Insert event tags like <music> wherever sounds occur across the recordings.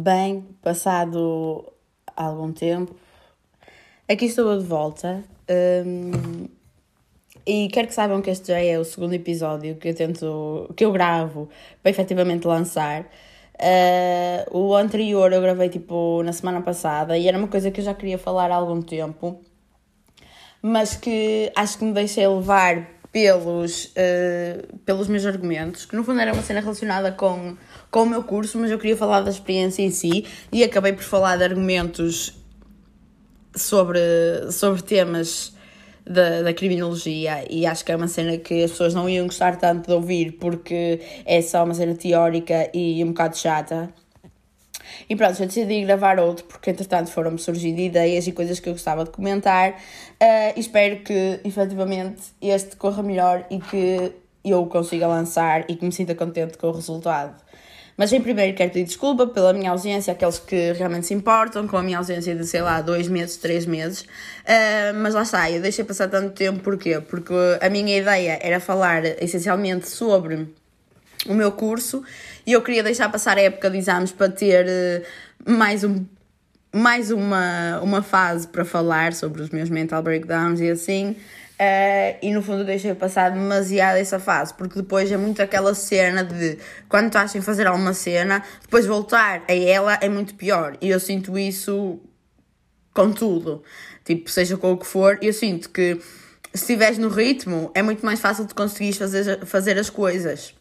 Bem, passado algum tempo, aqui estou de volta. Um, e quero que saibam que este já é o segundo episódio que eu tento, que eu gravo para efetivamente lançar. Uh, o anterior eu gravei tipo na semana passada e era uma coisa que eu já queria falar há algum tempo, mas que acho que me deixei levar pelos, uh, pelos meus argumentos, que no fundo era uma cena relacionada com, com o meu curso, mas eu queria falar da experiência em si e acabei por falar de argumentos sobre, sobre temas da, da criminologia e acho que é uma cena que as pessoas não iam gostar tanto de ouvir porque é só uma cena teórica e um bocado chata. E pronto, eu decidi gravar outro porque entretanto foram-me surgindo ideias e coisas que eu gostava de comentar. Uh, e espero que efetivamente este corra melhor e que eu consiga lançar e que me sinta contente com o resultado. Mas em primeiro quero pedir desculpa pela minha ausência, aqueles que realmente se importam, com a minha ausência de, sei lá, dois meses, três meses. Uh, mas lá está, eu deixei passar tanto tempo, porquê? Porque a minha ideia era falar essencialmente sobre o meu curso e eu queria deixar passar a época de exames para ter uh, mais um mais uma, uma fase para falar sobre os meus mental breakdowns e assim. Uh, e no fundo deixei passar demasiado essa fase, porque depois é muito aquela cena de quando estás em fazer alguma cena, depois voltar a ela é muito pior. E eu sinto isso com tudo, tipo, seja com o que for, eu sinto que se estiveres no ritmo é muito mais fácil de conseguir fazer, fazer as coisas.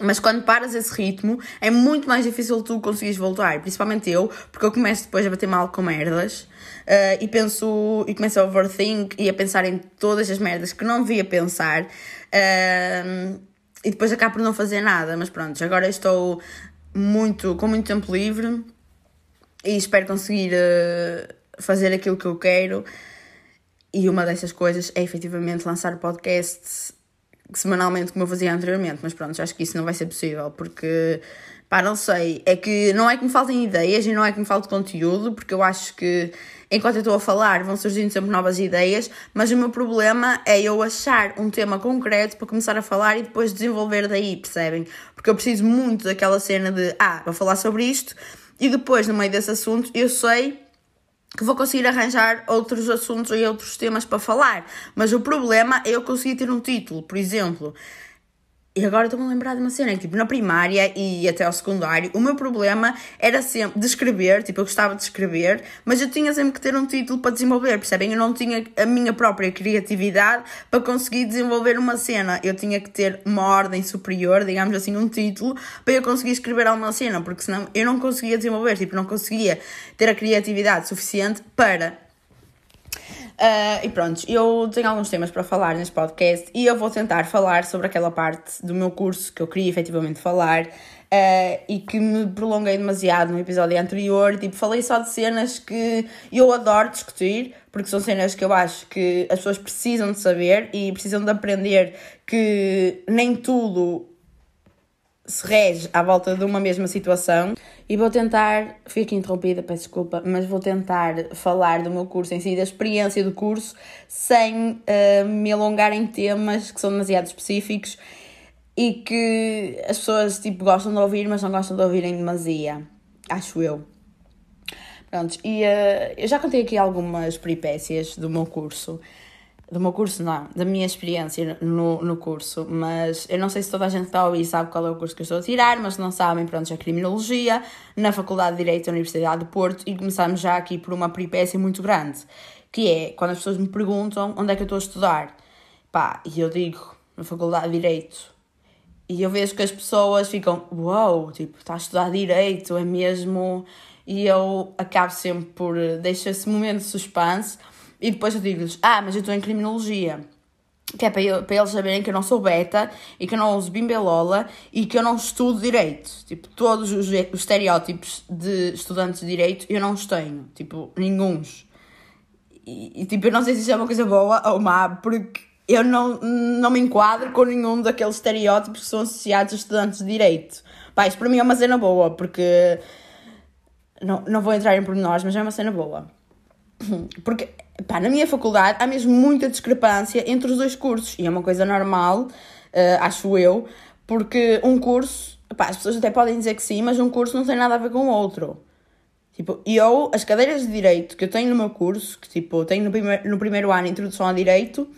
Mas quando paras esse ritmo, é muito mais difícil tu conseguires voltar. Principalmente eu, porque eu começo depois a bater mal com merdas. Uh, e penso, e começo a overthink e a pensar em todas as merdas que não devia pensar. Uh, e depois acabo por não fazer nada. Mas pronto, agora estou muito, com muito tempo livre. E espero conseguir uh, fazer aquilo que eu quero. E uma dessas coisas é efetivamente lançar podcasts semanalmente como eu fazia anteriormente, mas pronto, acho que isso não vai ser possível porque pá, não sei, é que não é que me faltem ideias e não é que me falte conteúdo, porque eu acho que enquanto eu estou a falar vão surgindo sempre novas ideias, mas o meu problema é eu achar um tema concreto para começar a falar e depois desenvolver daí, percebem? Porque eu preciso muito daquela cena de, ah, vou falar sobre isto e depois no meio desse assunto eu sei que vou conseguir arranjar outros assuntos e outros temas para falar. Mas o problema é eu conseguir ter um título, por exemplo. E agora estou-me a lembrar de uma cena, tipo, na primária e até ao secundário, o meu problema era sempre de escrever, tipo, eu gostava de escrever, mas eu tinha sempre que ter um título para desenvolver, percebem? Eu não tinha a minha própria criatividade para conseguir desenvolver uma cena. Eu tinha que ter uma ordem superior, digamos assim, um título, para eu conseguir escrever alguma cena, porque senão eu não conseguia desenvolver, tipo, não conseguia ter a criatividade suficiente para Uh, e pronto, eu tenho alguns temas para falar neste podcast e eu vou tentar falar sobre aquela parte do meu curso que eu queria efetivamente falar uh, e que me prolonguei demasiado no episódio anterior. Tipo, falei só de cenas que eu adoro discutir, porque são cenas que eu acho que as pessoas precisam de saber e precisam de aprender que nem tudo se rege à volta de uma mesma situação. E vou tentar, aqui interrompida, peço desculpa, mas vou tentar falar do meu curso em si, da experiência do curso, sem uh, me alongar em temas que são demasiado específicos e que as pessoas tipo, gostam de ouvir, mas não gostam de ouvir em demasia. Acho eu. Pronto, e uh, eu já contei aqui algumas peripécias do meu curso do meu curso, não, da minha experiência no, no curso, mas eu não sei se toda a gente está a ouvir sabe qual é o curso que eu estou a tirar, mas se não sabem, pronto, é Criminologia, na Faculdade de Direito da Universidade de Porto, e começamos já aqui por uma peripécia muito grande, que é quando as pessoas me perguntam onde é que eu estou a estudar, pá, e eu digo, na Faculdade de Direito, e eu vejo que as pessoas ficam, uau, wow, tipo, está a estudar Direito, é mesmo... E eu acabo sempre por deixar esse momento de suspense, e depois eu digo-lhes: Ah, mas eu estou em criminologia. Que é para, eu, para eles saberem que eu não sou beta e que eu não uso bimbelola e que eu não estudo direito. Tipo, todos os, os estereótipos de estudantes de direito eu não os tenho. Tipo, nenhums. E, e, tipo, eu não sei se isso é uma coisa boa ou má, porque eu não, não me enquadro com nenhum daqueles estereótipos que são associados a estudantes de direito. Pá, isso para mim é uma cena boa, porque. Não, não vou entrar em pormenores, mas é uma cena boa. <clears throat> Porque pá, na minha faculdade há mesmo muita discrepância entre os dois cursos e é uma coisa normal, uh, acho eu, porque um curso pá, as pessoas até podem dizer que sim, mas um curso não tem nada a ver com o outro. Tipo, eu, as cadeiras de Direito que eu tenho no meu curso, que tipo, tenho no no primeiro ano Introdução ao Direito,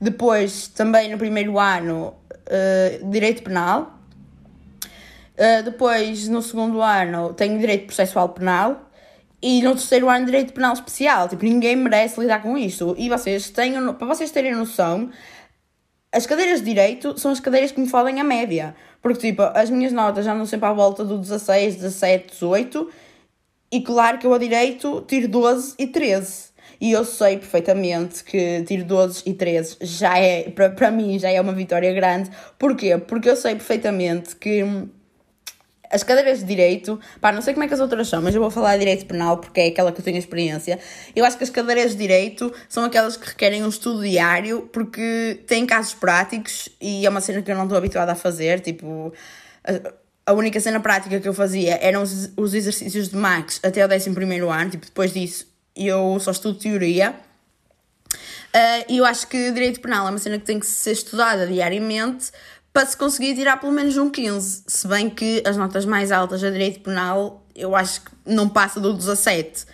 depois também no primeiro ano uh, Direito Penal, uh, depois no segundo ano tenho Direito Processual Penal, e no terceiro ano Direito Penal Especial. Tipo, ninguém merece lidar com isto. E vocês tenham, para vocês terem noção, as cadeiras de Direito são as cadeiras que me fodem a média. Porque, tipo, as minhas notas já andam sempre à volta do 16, 17, 18. E claro que eu a Direito tiro 12 e 13. E eu sei perfeitamente que tiro 12 e 13 já é, para mim, já é uma vitória grande. Porquê? Porque eu sei perfeitamente que as cadeiras de direito, pá, não sei como é que as outras são, mas eu vou falar de direito penal porque é aquela que eu tenho experiência. Eu acho que as cadeiras de direito são aquelas que requerem um estudo diário porque têm casos práticos e é uma cena que eu não estou habituada a fazer. Tipo, a, única cena prática que eu fazia eram os, os exercícios de Max até o 11 ano, tipo, depois disso eu só estudo teoria. Uh, e eu acho que direito penal é uma cena que tem que ser estudada diariamente para se conseguir tirar pelo menos um 15. Se bem que as notas mais altas a direito penal eu acho que não passa do 17.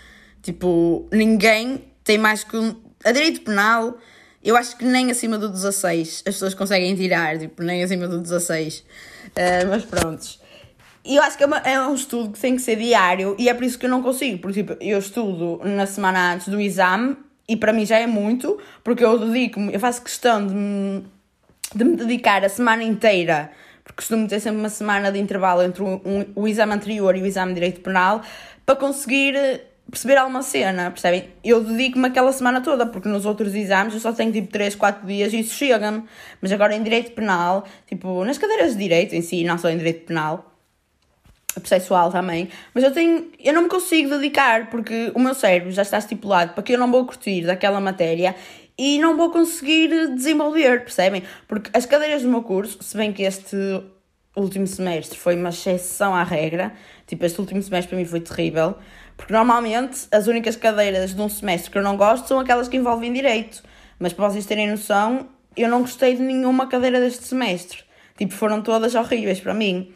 Tipo, ninguém tem mais que um. A direito penal, eu acho que nem acima do 16 as pessoas conseguem tirar, tipo, nem acima do 16. Uh, ah, mas prontos. E eu acho que é, uma, é, um estudo que tem que ser diário e é por isso que eu não consigo. Porque, tipo, eu estudo na semana antes do exame e para mim já é muito, porque eu dedico eu faço questão de de me dedicar a semana inteira, porque costumo ter sempre uma semana de intervalo entre um, um, o exame anterior e o exame de Direito Penal, para conseguir eh, perceber alguma cena, percebem? Eu dedico-me aquela semana toda, porque nos outros exames eu só tenho tipo 3, 4 dias e isso chega-me. Mas agora em Direito Penal, tipo, nas cadeiras de Direito em si, não só em Direito Penal, processual também, mas eu tenho, eu não me consigo dedicar porque o meu cérebro já está estipulado para que eu não vou curtir daquela matéria e não vou conseguir desenvolver, percebem? Porque as cadeiras do meu curso, se bem que este último semestre foi uma exceção à regra, tipo, este último semestre para mim foi terrível, porque normalmente as únicas cadeiras de um semestre que eu não gosto são aquelas que envolvem direito, mas para vocês terem noção, eu não gostei de nenhuma cadeira deste semestre, tipo, foram todas horríveis para mim.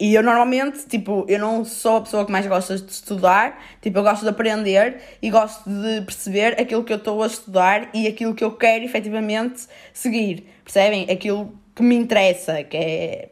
E eu normalmente, tipo, eu não sou a pessoa que mais gosta de estudar, tipo, eu gosto de aprender e gosto de perceber aquilo que eu estou a estudar e aquilo que eu quero efetivamente seguir, percebem? Aquilo que me interessa, que é,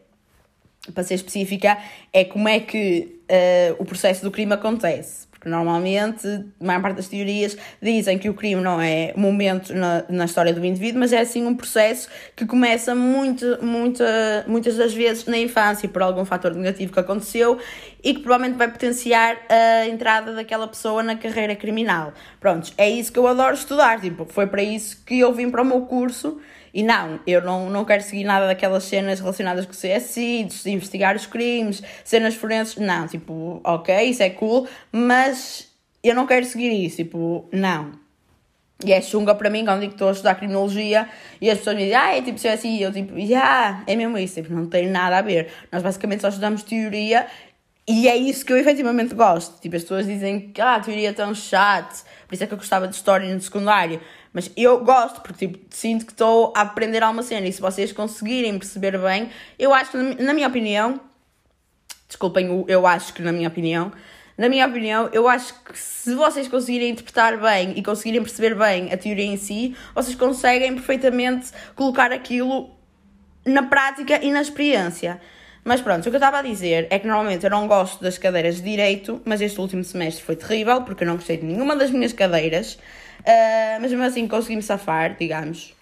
para ser específica, é como é que uh, o processo do crime acontece. Porque normalmente, a maior parte das teorias dizem que o crime não é momento na, na história do indivíduo, mas é sim um processo que começa muito, muito, muitas das vezes na infância por algum fator negativo que aconteceu e que provavelmente vai potenciar a entrada daquela pessoa na carreira criminal. Pronto, é isso que eu adoro estudar. Tipo, foi para isso que eu vim para o meu curso e não, eu não, não quero seguir nada daquelas cenas relacionadas com de investigar os crimes, cenas forenses. Não, tipo, ok, isso é cool, mas eu não quero seguir isso. Tipo, não. E é chunga para mim quando digo que estou a estudar criminologia e as pessoas me dizem, ah, é tipo CSI. E eu tipo, já, yeah, é mesmo isso. Tipo, não tem nada a ver. Nós basicamente só estudamos teoria e é isso que eu efetivamente gosto. Tipo, as pessoas dizem que ah, a teoria é tão chata, por isso é que eu gostava de história no secundário. Mas eu gosto, porque tipo, sinto que estou a aprender alguma cena. E se vocês conseguirem perceber bem, eu acho na minha opinião, desculpem, eu acho que, na minha opinião, na minha opinião, eu acho que se vocês conseguirem interpretar bem e conseguirem perceber bem a teoria em si, vocês conseguem perfeitamente colocar aquilo na prática e na experiência. Mas pronto, o que eu estava a dizer é que normalmente eu não gosto das cadeiras de direito, mas este último semestre foi terrível porque eu não gostei de nenhuma das minhas cadeiras, uh, mas mesmo assim consegui-me safar, digamos.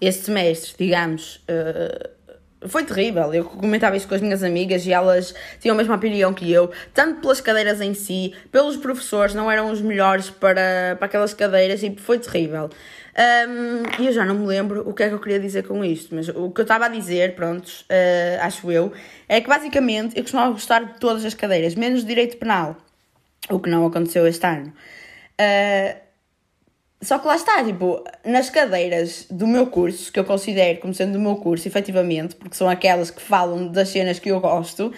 Este semestre, digamos, uh, foi terrível. Eu comentava isso com as minhas amigas e elas tinham a mesma opinião que eu, tanto pelas cadeiras em si, pelos professores, não eram os melhores para, para aquelas cadeiras e foi terrível. E um, eu já não me lembro o que é que eu queria dizer com isto, mas o que eu estava a dizer, prontos, uh, acho eu, é que basicamente eu costumava gostar de todas as cadeiras, menos direito penal, o que não aconteceu este ano. Uh, só que lá está, tipo, nas cadeiras do meu curso, que eu considero como sendo do meu curso, efetivamente, porque são aquelas que falam das cenas que eu gosto,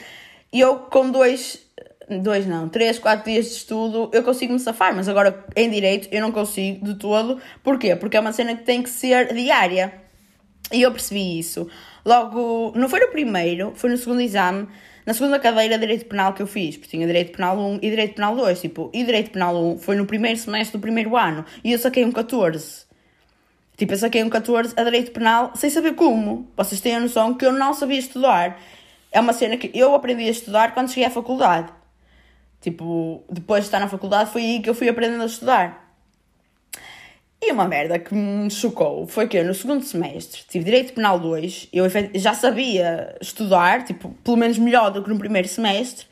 eu com dois dois não, três, quatro dias de estudo, eu consigo me safar, mas agora em direito eu não consigo de todo. Porquê? Porque é uma cena que tem que ser diária. E eu percebi isso. Logo, não foi no primeiro, foi no segundo exame, na segunda cadeira de Direito Penal que eu fiz, porque tinha Direito Penal 1 e Direito Penal 2. Tipo, e Direito Penal 1 foi no primeiro semestre do primeiro ano e eu saquei um 14. Tipo, eu saquei um 14 a Direito Penal sem saber como. Vocês têm a noção que eu não sabia estudar. É uma cena que eu aprendi a estudar quando cheguei à faculdade. Tipo, depois de estar na faculdade foi aí que eu fui aprendendo a estudar. E uma merda que me chocou foi que eu, no segundo semestre, tive Direito Penal 2, eu já sabia estudar, tipo, pelo menos melhor do que no primeiro semestre,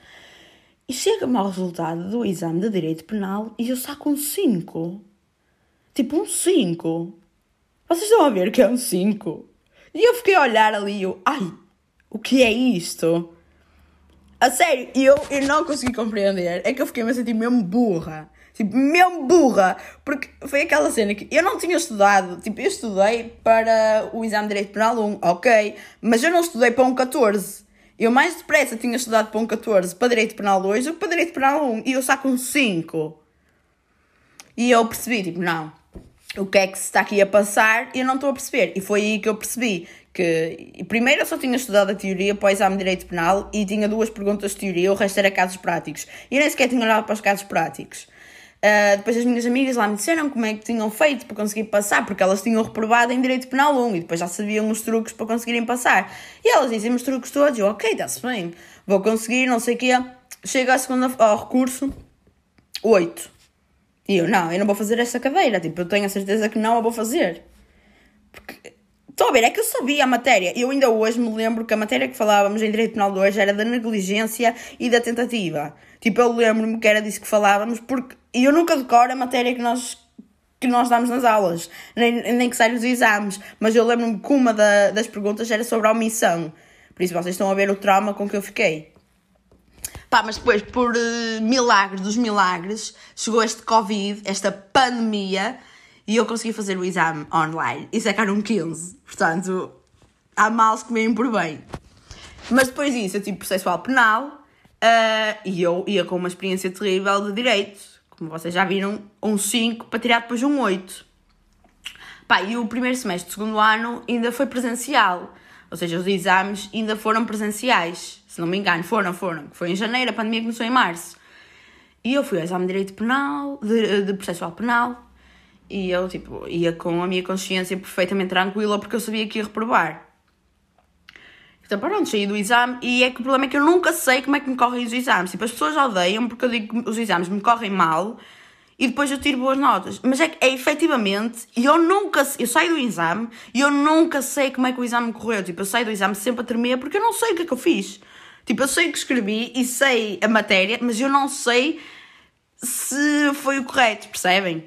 e chega-me ao resultado do exame de Direito Penal e eu saco um 5. Tipo, um 5. Vocês estão a ver que é um 5? E eu fiquei a olhar ali e eu, ai, o que é isto? A sério, eu, eu não consegui compreender. É que eu fiquei me sentir mesmo burra. Tipo, mesmo burra. Porque foi aquela cena que eu não tinha estudado. Tipo, eu estudei para o exame de Direito Penal 1, ok. Mas eu não estudei para um 14. Eu mais depressa tinha estudado para um 14 para Direito Penal 2 do que para Direito Penal 1. E eu saco um 5. E eu percebi, tipo, não. O que é que se está aqui a passar? Eu não estou a perceber. E foi aí que eu percebi que primeiro eu só tinha estudado a teoria para o exame de direito penal e tinha duas perguntas de teoria, o resto era casos práticos. E eu nem sequer tinha olhado para os casos práticos. Uh, depois as minhas amigas lá me disseram como é que tinham feito para conseguir passar, porque elas tinham reprovado em Direito Penal 1 e depois já sabiam os truques para conseguirem passar. E elas dizem os truques todos, eu, ok, está-se bem, vou conseguir, não sei o quê. Chega à segunda, ao recurso, 8. E eu, não, eu não vou fazer essa cadeira, tipo, eu tenho a certeza que não a vou fazer. Porque Estou a ver, é que eu sabia a matéria. Eu ainda hoje me lembro que a matéria que falávamos em Direito Penal 2 era da negligência e da tentativa. Tipo, eu lembro-me que era disso que falávamos, porque eu nunca decoro a matéria que nós, que nós damos nas aulas, nem, nem que saia os exames. Mas eu lembro-me que uma da, das perguntas era sobre a omissão. Por isso vocês estão a ver o trauma com que eu fiquei. Pá, mas depois, por uh, milagres dos milagres, chegou este Covid, esta pandemia, e eu consegui fazer o exame online e sacaram 15. Portanto, há males que vêm por bem. Mas depois disso, eu tive processual penal uh, e eu ia com uma experiência terrível de direito. Como vocês já viram, um 5 para tirar depois um 8. Pá, e o primeiro semestre do segundo ano ainda foi presencial. Ou seja, os exames ainda foram presenciais. Se não me engano, foram, foram. Foi em janeiro, a pandemia começou em março. E eu fui ao exame de direito penal, de, de processual penal, e eu, tipo, ia com a minha consciência perfeitamente tranquila porque eu sabia que ia reprovar. Então, pronto, saí do exame e é que o problema é que eu nunca sei como é que me correm os exames. Tipo, as pessoas odeiam porque eu digo que os exames me correm mal e depois eu tiro boas notas. Mas é que, é efetivamente, eu nunca, eu saio do exame e eu nunca sei como é que o exame me correu. Tipo, eu saio do exame sempre a tremer porque eu não sei o que é que eu fiz. Tipo, eu sei que escrevi e sei a matéria, mas eu não sei se foi o correto, percebem?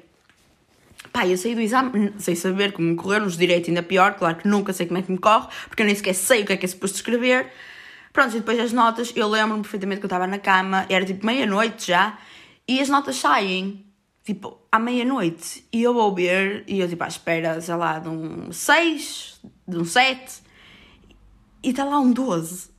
Pá, eu saí do exame sem saber como me correr, nos direitos ainda pior, claro que nunca sei como é que me corre, porque eu nem sequer sei o que é que é suposto escrever. Pronto, e depois as notas, eu lembro-me perfeitamente que eu estava na cama, era tipo meia-noite já, e as notas saem, tipo, à meia-noite. E eu vou ver, e eu tipo, à espera, sei lá, de um 6, de um 7, e está lá um 12.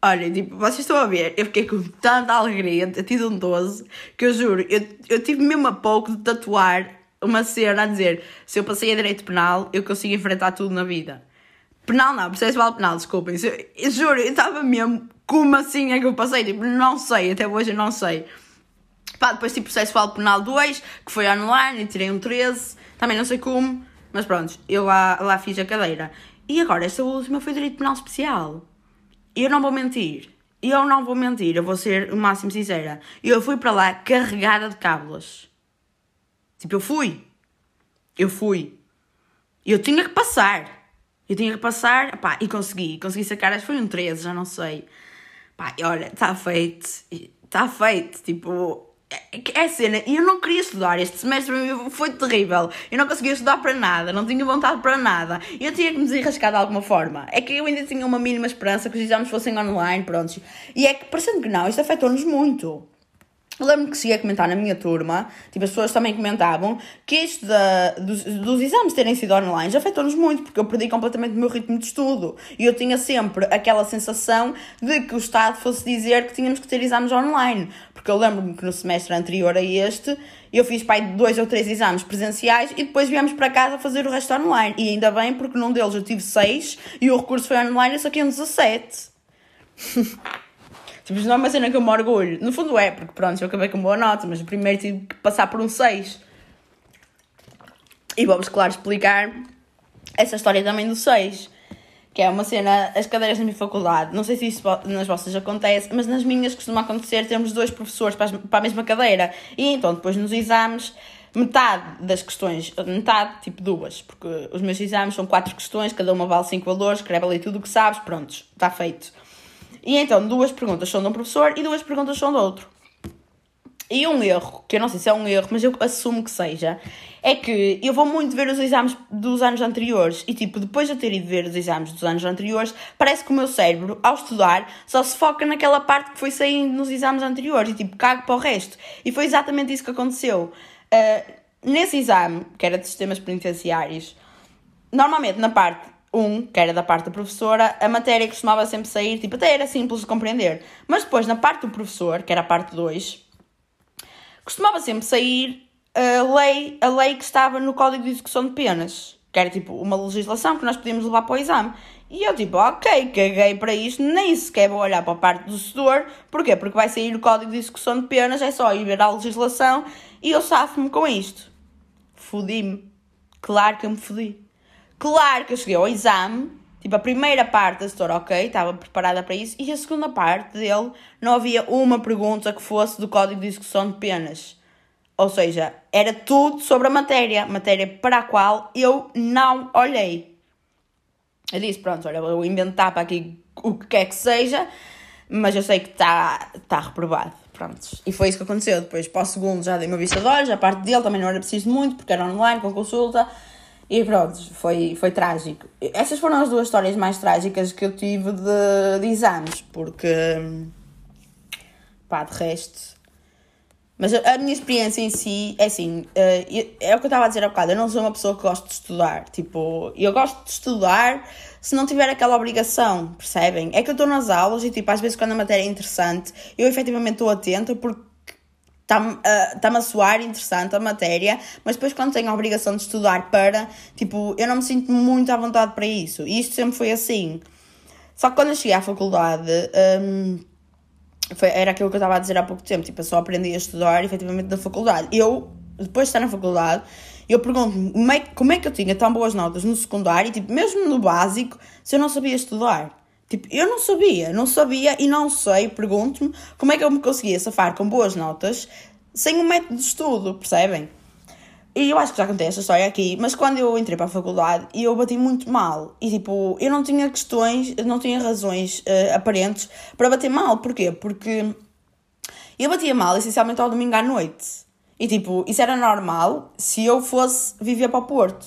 Olha, tipo, vocês estão a ver, eu fiquei com tanta alegria de ter tido um 12, que eu juro, eu, eu tive mesmo a pouco de tatuar uma cena a dizer: se eu passei a direito penal, eu consigo enfrentar tudo na vida. Penal não, processual penal, desculpem. Eu, eu juro, eu estava mesmo, como assim é que eu passei? Tipo, não sei, até hoje eu não sei. Pá, depois tive processual penal 2, que foi online, e tirei um 13, também não sei como, mas pronto, eu lá, lá fiz a cadeira. E agora, esta última foi direito penal especial. Eu não vou mentir. Eu não vou mentir, eu vou ser o máximo sincera. Eu fui para lá carregada de cábulas. Tipo, eu fui. Eu fui. Eu tinha que passar. Eu tinha que passar, pá, e consegui. Consegui sacar, acho que foi um 13, já não sei. Pá, e olha, está feito. Está feito. Tipo, é, é cena. E eu não queria estudar. Este semestre foi terrível. Eu não conseguia estudar para nada. Não tinha vontade para nada. Eu tinha que me desenrascar de alguma forma. É que eu ainda tinha uma mínima esperança que os exames fossem online, prontos. E é que, parecendo que não, isto afetou-nos muito. Eu lembro que cheguei a comentar na minha turma, tipo, as pessoas também comentavam, que isto da, dos, dos exames terem sido online já afetou-nos muito, porque eu perdi completamente o meu ritmo de estudo. E eu tinha sempre aquela sensação de que o Estado fosse dizer que tínhamos que ter exames online. Porque eu lembro-me que no semestre anterior a este, eu fiz pai dois ou três exames presenciais e depois viemos para casa fazer o resto online. E ainda bem, porque num deles eu tive seis e o recurso foi online e eu saquei um 17. <laughs> Tipo, não é uma cena que eu me orgulho. No fundo é, porque pronto, eu acabei com boa nota, mas primeiro tive que passar por um 6. E vou-vos, claro, explicar essa história também do 6. Que é uma cena, as cadeiras na minha faculdade, não sei se isso nas vossas acontece, mas nas minhas costuma acontecer termos dois professores para a mesma cadeira. E então, depois nos exames, metade das questões, metade, tipo duas, porque os meus exames são quatro questões, cada uma vale cinco valores, escreve ali tudo o que sabes, prontos, está feito. E então, duas perguntas são de um professor e duas perguntas são do outro. E um erro, que eu não sei se é um erro, mas eu assumo que seja, é que eu vou muito ver os exames dos anos anteriores e, tipo, depois de eu ter ido ver os exames dos anos anteriores, parece que o meu cérebro, ao estudar, só se foca naquela parte que foi saindo nos exames anteriores e, tipo, cago para o resto. E foi exatamente isso que aconteceu. Uh, nesse exame, que era de sistemas penitenciários, normalmente na parte 1, que era da parte da professora, a matéria costumava sempre sair, tipo, até era simples de compreender. Mas depois, na parte do professor, que era a parte 2, costumava sempre sair a lei, a lei que estava no Código de Execução de Penas, que era tipo uma legislação que nós podíamos levar para o exame. E eu tipo, ok, caguei para isto, nem sequer vou olhar para a parte do setor. Porquê? Porque vai sair o Código de Execução de Penas, é só ir ver a legislação e eu safo-me com isto. Fodi-me. Claro que eu me fodi. Claro que eu cheguei ao exame, tipo, a primeira parte da história, ok, estava preparada para isso, e a segunda parte dele não havia uma pergunta que fosse do Código de Execução de Penas. Ou seja, era tudo sobre a matéria, matéria para a qual eu não olhei. Eu disse, pronto, olha, vou inventar para aqui o que quer que seja, mas eu sei que está tá reprovado. Pronto. E foi isso que aconteceu. Depois, para o segundo, já dei uma vista de olhos. A parte dele também não era preciso muito, porque era online, com consulta. E pronto, foi, foi trágico. Essas foram as duas histórias mais trágicas que eu tive de, de exames, porque. pá, de resto. Mas a, a minha experiência em si é assim: uh, é o que eu estava a dizer há bocado. Eu não sou uma pessoa que gosta de estudar. Tipo, eu gosto de estudar se não tiver aquela obrigação, percebem? É que eu estou nas aulas e, tipo, às vezes quando a matéria é interessante, eu efetivamente estou atenta porque está-me uh, tá a soar interessante a matéria, mas depois quando tenho a obrigação de estudar para, tipo, eu não me sinto muito à vontade para isso. E isto sempre foi assim. Só que quando eu cheguei à faculdade, um, foi, era aquilo que eu estava a dizer há pouco tempo, tipo, eu só aprendi a estudar efetivamente na faculdade. Eu, depois de estar na faculdade, eu pergunto-me como é, como é que eu tinha tão boas notas no secundário, tipo, mesmo no básico, se eu não sabia estudar. Tipo, eu não sabia, não sabia e não sei, pergunto-me, como é que eu me conseguia safar com boas notas sem um método de estudo, percebem? E eu acho que já contei esta história aqui, mas quando eu entrei para a faculdade, eu bati muito mal. E tipo, eu não tinha questões, não tinha razões uh, aparentes para bater mal. Porquê? Porque eu batia mal essencialmente ao domingo à noite. E tipo, isso era normal se eu fosse viver para o Porto.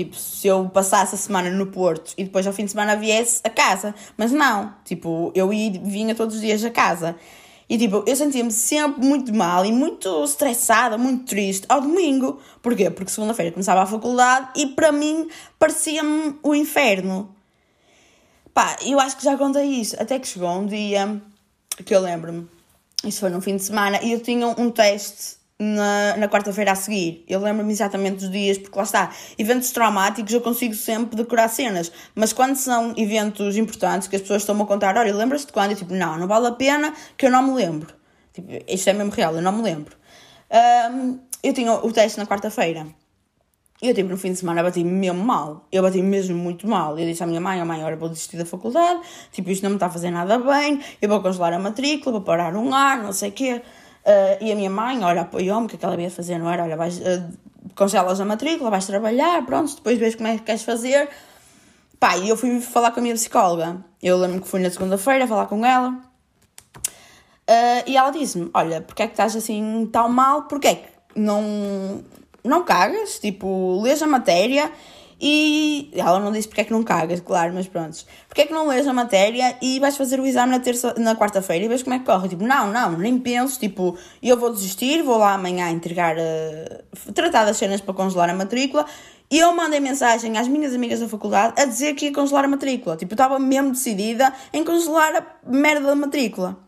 Tipo, se eu passasse a semana no Porto e depois ao fim de semana viesse a casa. Mas não, tipo, eu ia, vinha todos os dias a casa. E tipo, eu sentia-me sempre muito mal e muito estressada, muito triste ao domingo. Porquê? Porque segunda-feira começava a faculdade e para mim parecia-me o inferno. Pá, eu acho que já contei isso. Até que chegou um dia que eu lembro-me, isso foi no fim de semana, e eu tinha um teste na, na quarta-feira a seguir. Eu lembro-me exatamente dos dias, porque lá está, eventos traumáticos eu consigo sempre decorar cenas, mas quando são eventos importantes que as pessoas estão-me a contar, olha, lembras-te de quando? Eu tipo, não, não vale a pena que eu não me lembro. Tipo, isto é mesmo real, eu não me lembro. Um, eu tinha o teste na quarta-feira. Eu, tipo, no fim de semana bati-me mesmo mal. Eu bati-me mesmo muito mal. Eu disse à minha mãe, oh mãe, olha, vou desistir da faculdade. Tipo, isto não me está a fazer nada bem. Eu vou congelar a matrícula, vou parar um ano, não sei o quê. Uh, e a minha mãe, olha, apoiou-me, o que é que ela ia fazer, não era? Olha, vais, uh, congelas a matrícula, vais trabalhar, pronto, depois vês como é que queres fazer. Pá, e eu fui falar com a minha psicóloga. Eu lembro que fui na segunda-feira falar com ela. Uh, e ela disse-me: Olha, porque é que estás assim tão mal? Porque é que não, não cagas? Tipo, lês a matéria E ela não disse porque é que não cagas, claro, mas pronto. Porque é que não lês a matéria e vais fazer o exame na, terça, na quarta-feira e vês como é que corre? Tipo, não, não, nem penso, tipo, eu vou desistir, vou lá amanhã entregar, uh, tratar das cenas para congelar a matrícula e eu mandei mensagem às minhas amigas da faculdade a dizer que ia congelar a matrícula. Tipo, eu estava mesmo decidida em congelar a merda da matrícula.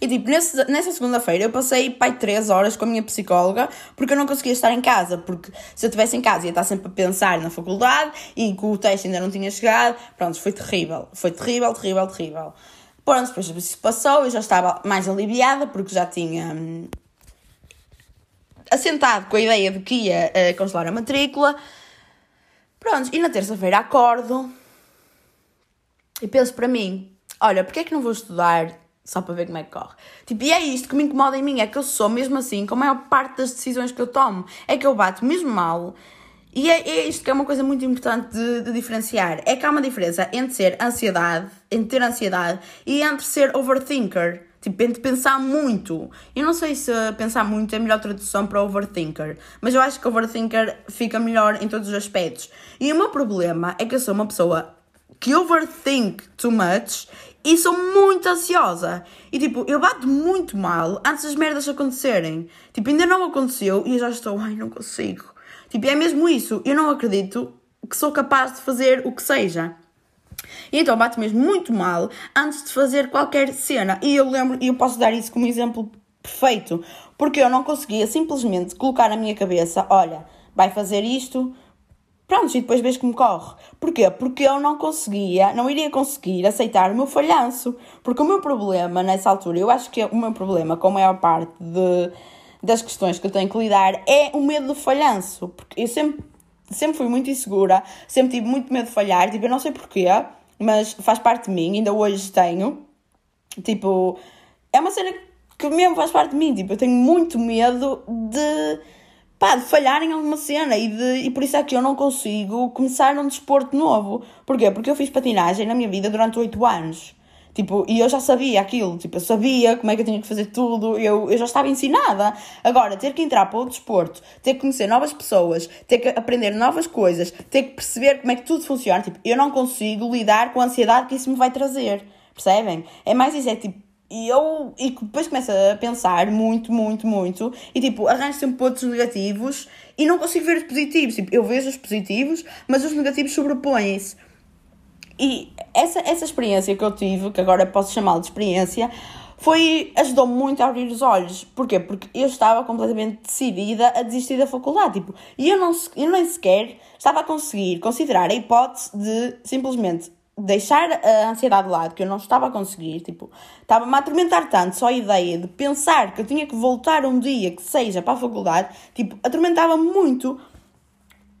E tipo, nesse, nessa segunda-feira eu passei pai 3 horas com a minha psicóloga porque eu não conseguia estar em casa. Porque se eu estivesse em casa ia estar sempre a pensar na faculdade e que o teste ainda não tinha chegado. Pronto, foi terrível. Foi terrível, terrível, terrível. Pronto, depois isso passou, eu já estava mais aliviada porque já tinha hum, assentado com a ideia de que ia uh, congelar a matrícula. Pronto, e na terça-feira acordo e penso para mim: olha, porque é que não vou estudar só para ver como é que corre. Tipo, e é isto que me incomoda em mim, é que eu sou mesmo assim, com a maior parte das decisões que eu tomo, é que eu bato mesmo mal. E é, é isto que é uma coisa muito importante de, de, diferenciar. É que há uma diferença entre ser ansiedade, entre ter ansiedade, e entre ser overthinker. Tipo, entre pensar muito. Eu não sei se pensar muito é a melhor tradução para overthinker, mas eu acho que overthinker fica melhor em todos os aspectos. E o meu problema é que eu sou uma pessoa que overthink too much e sou muito ansiosa. E tipo, eu bato muito mal antes das merdas acontecerem. Tipo, ainda não aconteceu e eu já estou, ai, não consigo. Tipo, é mesmo isso. Eu não acredito que sou capaz de fazer o que seja. E então bato mesmo muito mal antes de fazer qualquer cena. E eu lembro, e eu posso dar isso como exemplo perfeito, porque eu não conseguia simplesmente colocar na minha cabeça: olha, vai fazer isto, Pronto, e depois vês como corre. Porquê? Porque eu não conseguia, não iria conseguir aceitar o meu falhanço. Porque o meu problema nessa altura, eu acho que o meu problema com a maior parte de, das questões que eu tenho que lidar é o medo do falhanço. Porque eu sempre, sempre fui muito insegura, sempre tive muito medo de falhar. Tipo, eu não sei porquê, mas faz parte de mim, ainda hoje tenho. Tipo, é uma cena que mesmo faz parte de mim. Tipo, eu tenho muito medo de pá, de falhar em alguma cena e, de, e por isso é que eu não consigo começar um desporto novo. Porquê? Porque eu fiz patinagem na minha vida durante 8 anos. Tipo, e eu já sabia aquilo, tipo, eu sabia como é que eu tinha que fazer tudo, eu, eu já estava ensinada. Agora, ter que entrar para o desporto, ter que conhecer novas pessoas, ter que aprender novas coisas, ter que perceber como é que tudo funciona, tipo, eu não consigo lidar com a ansiedade que isso me vai trazer. Percebem? É mais isso, é tipo, e eu e depois começo a pensar muito, muito, muito, e tipo, arranjo sempre pontos negativos e não consigo ver os positivos. Tipo, eu vejo os positivos, mas os negativos sobrepõem-se. E essa, essa experiência que eu tive, que agora posso chamá-la de experiência, foi ajudou-me muito a abrir os olhos. Porquê? Porque eu estava completamente decidida a desistir da faculdade. Tipo, e eu, não, eu nem sequer estava a conseguir considerar a hipótese de simplesmente deixar a ansiedade de lado, que eu não estava a conseguir, tipo, estava-me a atormentar tanto só a ideia de pensar que eu tinha que voltar um dia que seja para a faculdade, tipo, atormentava-me muito.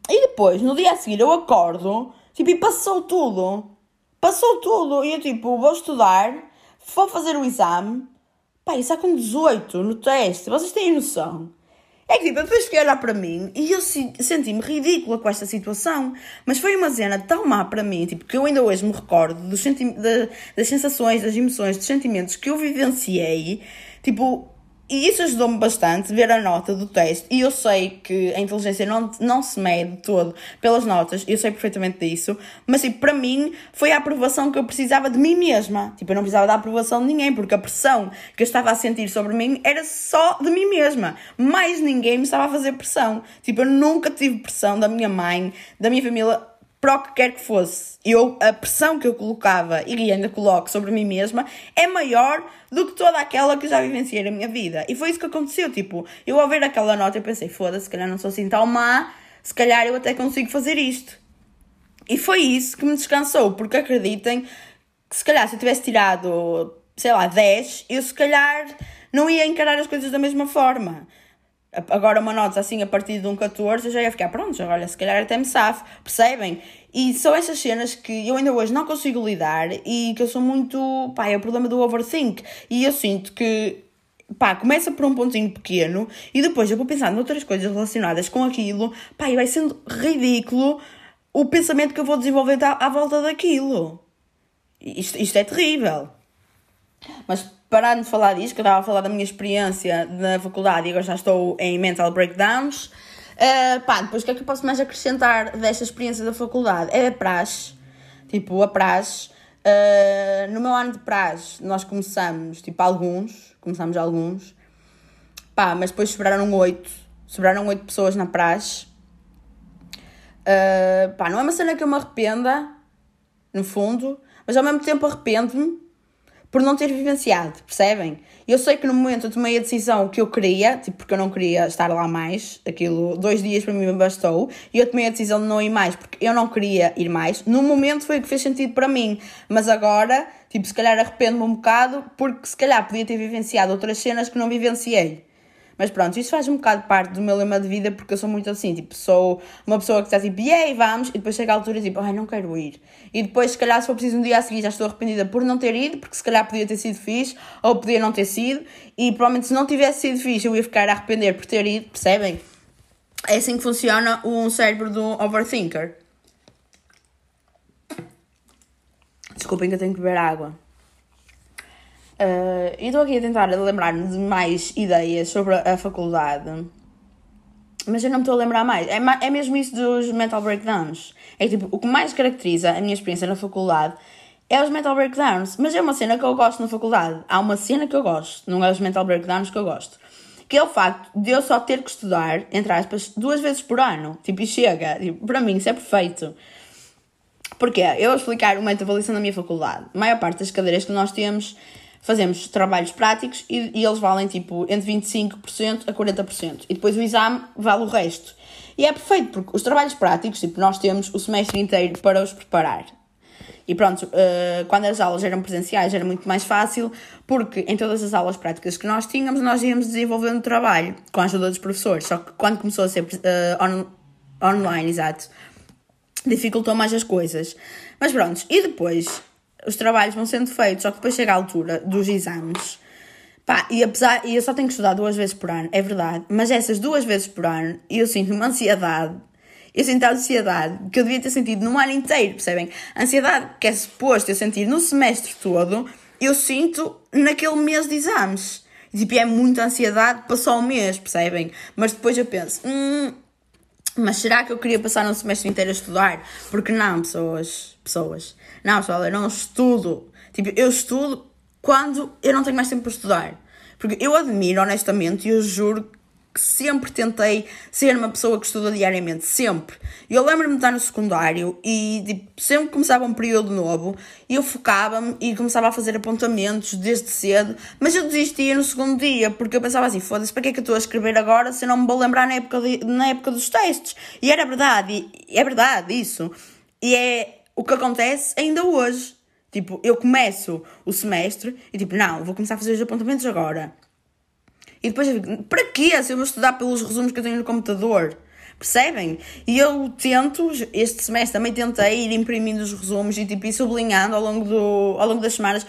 E depois, no dia a seguir, eu acordo, tipo, e passou tudo. Passou tudo. E eu, tipo, vou estudar, vou fazer o exame. Pá, isso é com 18 no teste. Vocês têm noção? É que tipo, depois a olhar para mim e eu senti-me ridícula com esta situação. Mas foi uma cena tão má para mim, tipo, que eu ainda hoje me recordo dos das sensações, das emoções, dos sentimentos que eu vivenciei. Tipo, e isso ajudou-me bastante ver a nota do teste. E eu sei que a inteligência não, não se mede todo pelas notas, eu sei perfeitamente disso. Mas, tipo, para mim, foi a aprovação que eu precisava de mim mesma. Tipo, eu não precisava da aprovação de ninguém, porque a pressão que eu estava a sentir sobre mim era só de mim mesma. Mais ninguém me estava a fazer pressão. Tipo, eu nunca tive pressão da minha mãe, da minha família para o que quer que fosse, eu, a pressão que eu colocava e ainda coloco sobre mim mesma é maior do que toda aquela que já vivenciei na minha vida. E foi isso que aconteceu. Tipo, eu ao ver aquela nota, eu pensei, foda-se, se calhar não sou assim tão má, se calhar eu até consigo fazer isto. E foi isso que me descansou, porque acreditem que se calhar se eu tivesse tirado, sei lá, 10, eu se calhar não ia encarar as coisas da mesma forma. Agora uma nota assim a partir de um 14 eu já ia ficar pronto, olha, se calhar até me safo, percebem? E são essas cenas que eu ainda hoje não consigo lidar e que eu sou muito, pá, é o problema do overthink. E eu sinto que, pá, começa por um pontinho pequeno e depois eu vou pensando noutras coisas relacionadas com aquilo, pá, e vai sendo ridículo o pensamento que eu vou desenvolver à, à volta daquilo. Isto, isto é terrível. Mas parando de falar disto, que eu estava a falar da minha experiência na faculdade e agora já estou em mental breakdowns, Uh, pá, depois o que é que eu posso mais acrescentar desta experiência da faculdade? É a praxe. Tipo, a praxe. Uh, no meu ano de praxe, nós começamos, tipo, alguns. Começamos alguns. Pá, mas depois sobraram oito. Sobraram oito pessoas na praxe. Uh, pá, não é uma cena que eu me arrependa, no fundo, mas ao mesmo tempo arrependo-me por não ter vivenciado, percebem? Eu sei que no momento eu tomei a decisão que eu queria, tipo, porque eu não queria estar lá mais, aquilo, dois dias para mim me bastou, e eu tomei a decisão de não ir mais, porque eu não queria ir mais. No momento foi o que fez sentido para mim, mas agora, tipo, se calhar arrependo-me um bocado, porque se calhar podia ter vivenciado outras cenas que não vivenciei. Mas pronto, isso faz um bocado parte do meu lema de vida porque eu sou muito assim, tipo, sou uma pessoa que está tipo, aí, vamos, e depois chega a altura tipo, ai, não quero ir. E depois, se calhar, se for preciso um dia a seguir, já estou arrependida por não ter ido, porque se calhar podia ter sido fixe, ou podia não ter sido, e provavelmente se não tivesse sido fixe, eu ia ficar a arrepender por ter ido, percebem? É assim que funciona um cérebro do overthinker. Desculpem que eu tenho que beber água. Uh, e estou aqui a tentar lembrar-me de mais ideias sobre a faculdade, mas eu não me estou a lembrar mais. É, é mesmo isso dos mental breakdowns. É tipo, o que mais caracteriza a minha experiência na faculdade é os mental breakdowns. Mas é uma cena que eu gosto na faculdade. Há uma cena que eu gosto, não é os mental breakdowns que eu gosto. Que é o facto de eu só ter que estudar, entre aspas, duas vezes por ano. Tipo, e chega. Tipo, para mim isso é perfeito. Porquê? Eu vou explicar uma avaliação da minha faculdade. A maior parte das cadeiras que nós temos fazemos trabalhos práticos e, e eles valem tipo entre 25% a 40%. E depois o exame vale o resto. E é perfeito, porque os trabalhos práticos, tipo, nós temos o semestre inteiro para os preparar. E pronto, uh, quando as aulas eram presenciais era muito mais fácil, porque em todas as aulas práticas que nós tínhamos, nós íamos desenvolvendo trabalho com a ajuda dos professores. Só que quando começou a ser uh, on, online, exato, dificultou mais as coisas. Mas pronto, e depois os trabalhos vão sendo feitos, só que depois chega a altura dos exames. Pá, e apesar, e eu só tenho que estudar duas vezes por ano, é verdade, mas essas duas vezes por ano eu sinto uma ansiedade, eu sinto a ansiedade que eu devia ter sentido no ano inteiro, percebem? A ansiedade que é suposto eu sentir no semestre todo, eu sinto naquele mês de exames. Tipo, é muita ansiedade para só um mês, percebem? Mas depois eu penso, hum, mas será que eu queria passar um semestre inteiro a estudar? Porque não, pessoas, pessoas. Não, pessoal, eu não estudo. Tipo, eu estudo quando eu não tenho mais tempo para estudar. Porque eu admiro, honestamente, e eu juro que sempre tentei ser uma pessoa que estuda diariamente, sempre. Eu lembro-me de estar no secundário e tipo, sempre começava um período novo, eu focava-me e começava a fazer apontamentos desde cedo, mas eu desistia no segundo dia, porque eu pensava assim, foda-se, para que é que eu estou a escrever agora se eu não me vou lembrar na época, de, na época dos testes? E era verdade, e é verdade isso. E é o que acontece ainda hoje. Tipo, eu começo o semestre e tipo, não, vou começar a fazer os apontamentos agora. E depois eu fico, para quê? Se eu vou estudar pelos resumos que eu tenho no computador. Percebem? E eu tento, este semestre também tentei ir imprimindo os resumos e tipo, ir sublinhando ao longo, do, ao longo das semanas,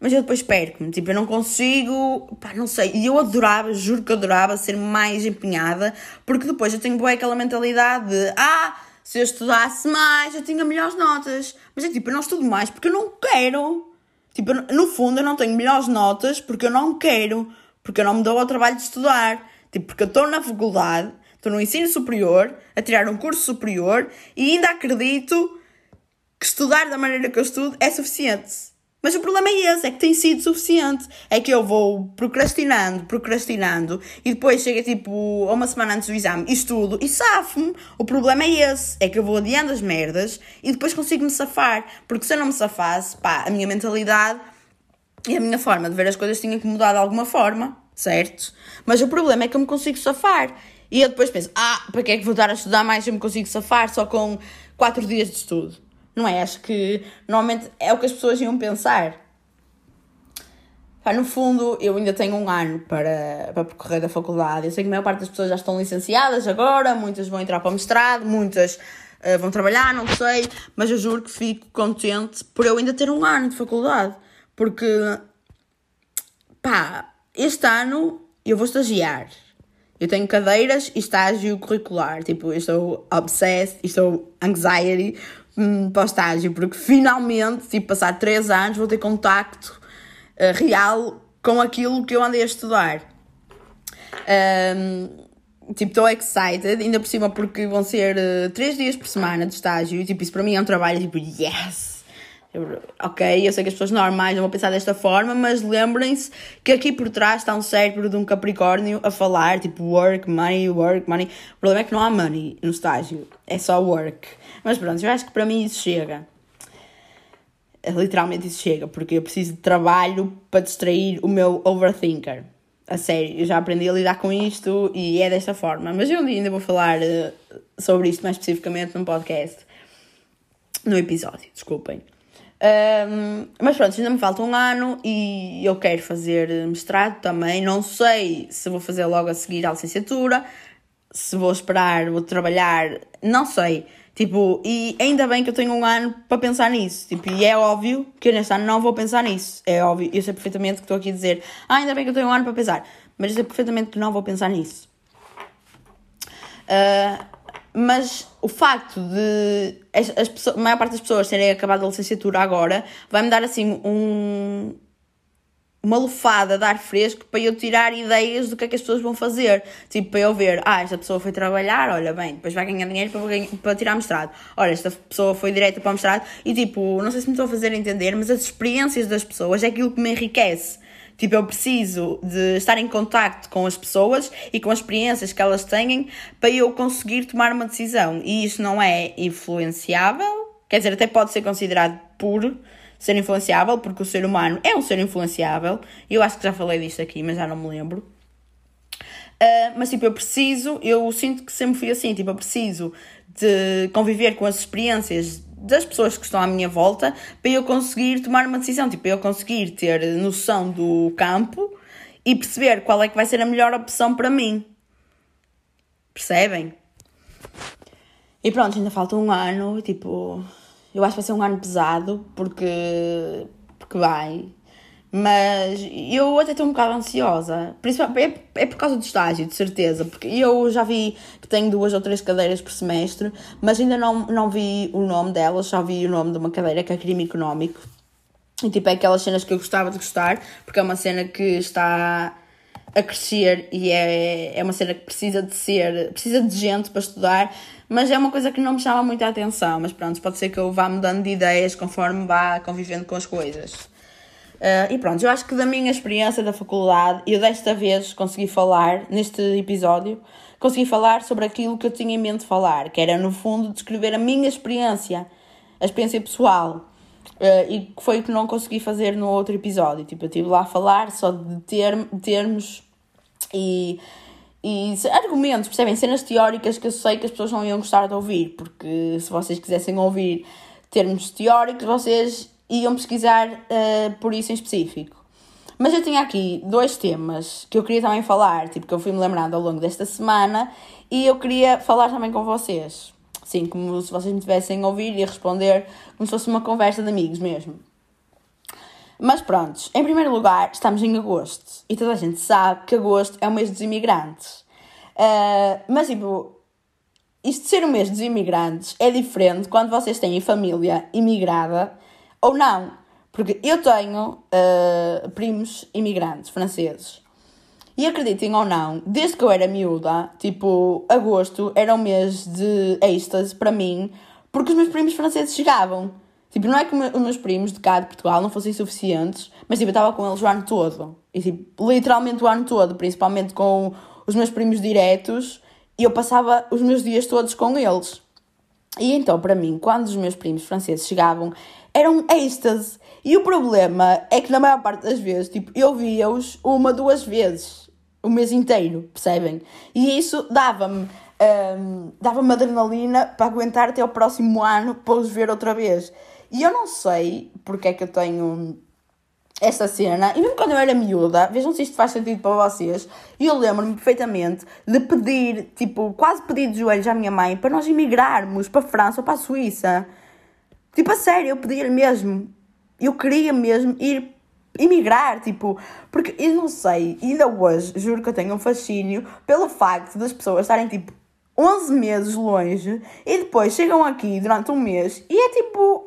mas eu depois perco-me. Tipo, eu não consigo, pá, não sei. E eu adorava, juro que adorava ser mais empenhada, porque depois eu tenho boa aquela mentalidade de, ah, se eu estudasse mais, eu tinha melhores notas. Mas é tipo, eu não estudo mais porque eu não quero. Tipo, no fundo, eu não tenho melhores notas porque eu não quero porque eu não me dou ao trabalho de estudar. Tipo, porque eu estou na faculdade, estou no ensino superior, a tirar um curso superior e ainda acredito que estudar da maneira que eu estudo é suficiente. Mas o problema é esse, é que tem sido suficiente. É que eu vou procrastinando, procrastinando, e depois chega tipo a uma semana antes do exame estudo e safo-me. O problema é esse, é que eu vou adiando as merdas e depois consigo me safar. Porque se eu não me safasse, pá, a minha mentalidade e a minha forma de ver as coisas tinha que mudar de alguma forma, certo? Mas o problema é que eu me consigo safar. E eu depois penso, ah, para que é que vou estar a estudar mais se eu me consigo safar só com 4 dias de estudo? Não é? Acho que normalmente é o que as pessoas iam pensar. Pá, no fundo, eu ainda tenho um ano para, para percorrer a faculdade. Eu sei que a maior parte das pessoas já estão licenciadas agora, muitas vão entrar para o mestrado, muitas uh, vão trabalhar, não sei, mas eu juro que fico contente por eu ainda ter um ano de faculdade. Porque, pá, este ano eu vou estagiar. Eu tenho cadeiras e estágio curricular. Tipo, eu estou obsessed, estou anxiety hum, para o estágio, porque finalmente, tipo, passar 3 anos, vou ter contacto uh, real com aquilo que eu andei a estudar. Um, tipo, estou excited, ainda por cima porque vão ser uh, três dias por semana de estágio, e tipo, isso para mim é um trabalho, tipo, yes! Ok, eu sei que as pessoas normais não vão pensar desta forma, mas lembrem-se que aqui por trás está um cérebro de um Capricórnio a falar, tipo, work, money, work, money. O problema é que não há money no estágio, é só work. Mas pronto, eu acho que para mim isso chega. Literalmente isso chega, porque eu preciso de trabalho para distrair o meu overthinker a sério, eu já aprendi a lidar com isto e é desta forma. Mas eu ainda vou falar uh, sobre isto mais especificamente num podcast, no episódio, desculpem. Um, mas pronto, ainda me falta um ano e eu quero fazer mestrado também. Não sei se vou fazer logo a seguir a licenciatura, se vou esperar, vou trabalhar, não sei. Tipo, e ainda bem que eu tenho um ano para pensar nisso. Tipo, e é óbvio que eu neste ano não vou pensar nisso. É óbvio, eu sei perfeitamente que estou aqui a dizer, ah, ainda bem que eu tenho um ano para pensar. Mas eu sei perfeitamente que não vou pensar nisso. Uh, mas o facto de as, as pessoas, a maior parte das pessoas terem acabado a licenciatura agora vai-me dar assim um, uma lufada de ar fresco para eu tirar ideias do que é que as pessoas vão fazer. Tipo, para eu ver, ah, esta pessoa foi trabalhar, olha bem, depois vai ganhar dinheiro para, para tirar mestrado. Olha, esta pessoa foi direta para o mestrado e tipo, não sei se me estou a fazer entender, mas as experiências das pessoas é aquilo que me enriquece. Tipo, eu preciso de estar em contacto com as pessoas e com as experiências que elas têm para eu conseguir tomar uma decisão. E isso não é influenciável, quer dizer, até pode ser considerado puro, ser influenciável, porque o ser humano é um ser influenciável. Eu acho que já falei disto aqui, mas já não me lembro. Uh, mas tipo, eu preciso, eu sinto que sempre fui assim, tipo, eu preciso de conviver com as experiências das pessoas que estão à minha volta para eu conseguir tomar uma decisão, tipo, eu conseguir ter noção do campo e perceber qual é que vai ser a melhor opção para mim. Percebem? E pronto, ainda falta um ano, tipo, eu acho que vai ser um ano pesado, porque, porque vai. Mas eu até estou um bocado ansiosa. Principalmente é, é por causa do estágio, de certeza. Porque eu já vi que tenho duas ou três cadeiras por semestre, mas ainda não, não vi o nome delas, só vi o nome de uma cadeira que é crime económico. E tipo, é aquelas cenas que eu gostava de gostar, porque é uma cena que está a crescer e é, é uma cena que precisa de ser, precisa de gente para estudar, mas é uma coisa que não me chama muita atenção. Mas pronto, pode ser que eu vá mudando de ideias conforme vá convivendo com as coisas. Uh, e pronto, eu acho que da minha experiência da faculdade, eu desta vez consegui falar, neste episódio, consegui falar sobre aquilo que eu tinha em mente falar, que era no fundo descrever a minha experiência, a experiência pessoal. Uh, e que foi o que não consegui fazer no outro episódio. Tipo, eu estive lá a falar só de term, termos e e argumentos, percebem? Cenas teóricas que eu sei que as pessoas não iam gostar de ouvir, porque se vocês quisessem ouvir termos teóricos, vocês iam pesquisar uh, por isso em específico. Mas eu tinha aqui dois temas que eu queria também falar, tipo, que eu fui-me lembrando ao longo desta semana, e eu queria falar também com vocês. Sim, como se vocês me tivessem a ouvir e a responder como se fosse uma conversa de amigos mesmo. Mas pronto, em primeiro lugar, estamos em agosto e toda a gente sabe que agosto é o mês dos imigrantes. Uh, mas tipo, isto de ser o mês dos imigrantes é diferente quando vocês têm família imigrada ou não. Porque eu tenho uh, primos imigrantes franceses. E acreditem ou não, desde que eu era miúda, tipo, agosto era um mês de êxtase para mim, porque os meus primos franceses chegavam. Tipo, não é que os meus primos de cá de Portugal não fossem suficientes, mas tipo, eu estava com eles o ano todo. E tipo, literalmente o ano todo, principalmente com os meus primos diretos, e eu passava os meus dias todos com eles. E então, para mim, quando os meus primos franceses chegavam, era um êxtase. E o problema é que na maior parte das vezes, tipo, eu via-os uma, duas vezes, o mês inteiro, percebem? E isso dava-me um, dava-me adrenalina para aguentar até o próximo ano para os ver outra vez. E eu não sei porque é que eu tenho esta cena, e mesmo quando eu era miúda, vejam se isto faz sentido para vocês, e eu lembro-me perfeitamente de pedir, tipo, quase pedir de joelhos à minha mãe para nós emigrarmos para a França ou para a Suíça. Tipo, a sério, eu pedia mesmo. Eu queria mesmo ir emigrar, tipo, porque eu não sei, ainda hoje, juro que eu tenho um fascínio pelo facto das pessoas estarem, tipo, 11 meses longe e depois chegam aqui durante um mês e é tipo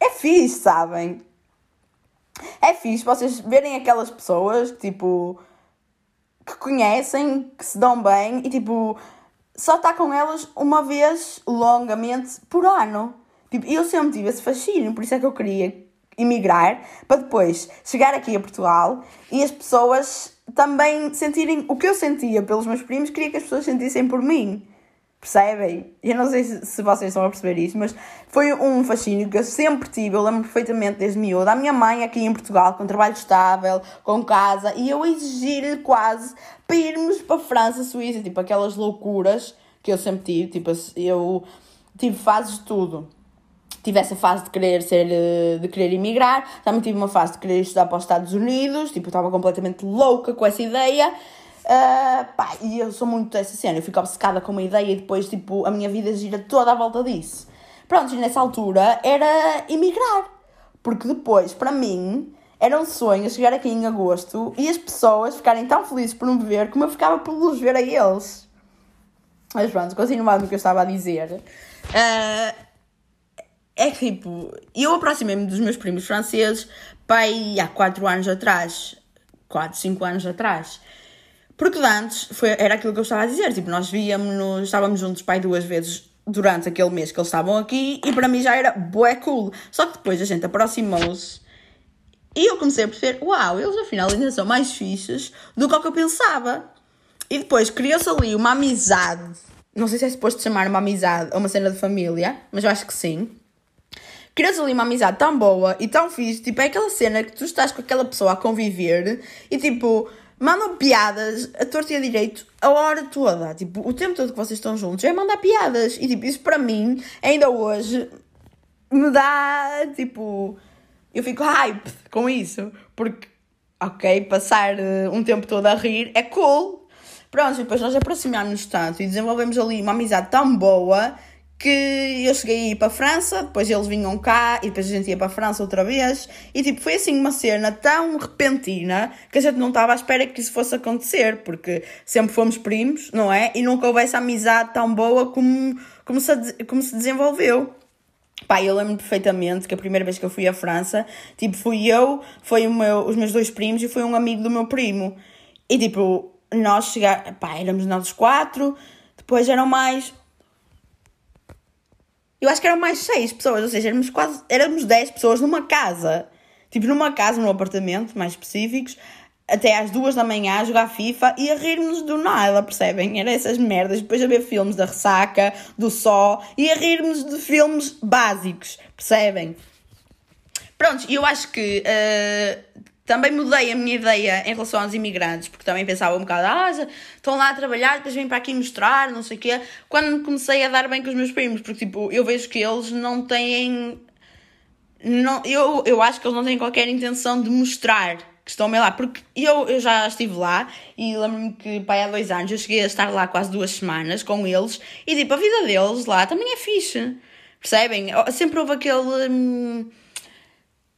é fixe, sabem? É fixe vocês verem aquelas pessoas que, tipo, que conhecem, que se dão bem e tipo, só está com elas uma vez longamente por ano. Tipo, eu sempre tive esse fascínio, por isso é que eu queria emigrar para depois chegar aqui a Portugal e as pessoas também sentirem o que eu sentia pelos meus primos, queria que as pessoas sentissem por mim. Percebem? Eu não sei se, se vocês estão a perceber isso, mas foi um fascínio que eu sempre tive. Eu lembro perfeitamente desde miúda. A minha mãe aqui em Portugal, com trabalho estável, com casa, e eu exigir-lhe quase para irmos para a França, Suíça, tipo aquelas loucuras que eu sempre tive. Tipo, eu tive fases de tudo tive essa fase de querer ser, eh, de querer emigrar, também tive uma fase de querer estudar para os Estados Unidos, tipo, estava completamente louca com essa ideia. Uh, pá, e eu sou muito dessa cena, eu fico obcecada com uma ideia e depois, tipo, a minha vida gira toda à volta disso. Pronto, e nessa altura era emigrar, porque depois, para mim, era um sonho chegar aqui em agosto e as pessoas ficarem tão felizes por me ver como eu ficava por os ver a eles. Mas pronto, continuando o que eu estava a dizer. Uh, é que tipo, eu aproximei-me dos meus primos franceses pai há 4 anos atrás, 4, 5 anos atrás. Porque antes foi, era aquilo que eu estava a dizer, tipo, nós víamos, estávamos juntos pai duas vezes durante aquele mês que eles estavam aqui e para mim já era bué cool. Só que depois a gente aproximou-se e eu comecei a perceber, uau, eles afinal ainda são mais fixes do que o que eu pensava. E depois criou-se ali uma amizade, não sei se é suposto chamar uma amizade ou uma cena de família, mas eu acho que sim crias ali uma amizade tão boa e tão fixe. Tipo, é aquela cena que tu estás com aquela pessoa a conviver e tipo, mandam piadas a torto e a direito a hora toda. Tipo, o tempo todo que vocês estão juntos é mandar piadas. E tipo, isso para mim, ainda hoje, me dá tipo. Eu fico hype com isso. Porque, ok, passar eh, um tempo todo a rir é cool. Pronto, e depois nós aproximámos-nos tanto e desenvolvemos ali uma amizade tão boa que eu cheguei a ir para a França, depois eles vinham cá e depois a gente ia para a França outra vez. E tipo, foi assim uma cena tão repentina que a gente não estava à espera que isso fosse acontecer, porque sempre fomos primos, não é? E nunca houve essa amizade tão boa como, como, se, como se desenvolveu. Pá, eu lembro perfeitamente que a primeira vez que eu fui à França, tipo, fui eu, foi o meu, os meus dois primos e foi um amigo do meu primo. E tipo, nós chegar, pá, éramos nós quatro, depois eram mais eu acho que eram mais seis pessoas, ou seja, éramos quase, éramos dez pessoas numa casa. Tipo, numa casa, num apartamento, mais específicos, até às duas da manhã a jogar FIFA e a rirmos do nada, percebem? Era essas merdas. Depois a ver filmes da ressaca, do só e a rirmos de filmes básicos, percebem? Pronto, eu acho que uh, também mudei a minha ideia em relação aos imigrantes, porque também pensava um bocado, ah, estão lá a trabalhar, depois vêm para aqui mostrar, não sei o quê. Quando comecei a dar bem com os meus primos, porque tipo, eu vejo que eles não têm. Não, eu, eu acho que eles não têm qualquer intenção de mostrar que estão bem lá, porque eu, eu já estive lá e lembro-me que pai, há dois anos eu cheguei a estar lá quase duas semanas com eles e tipo, a vida deles lá também é fixe, percebem? Sempre houve aquele. Hum,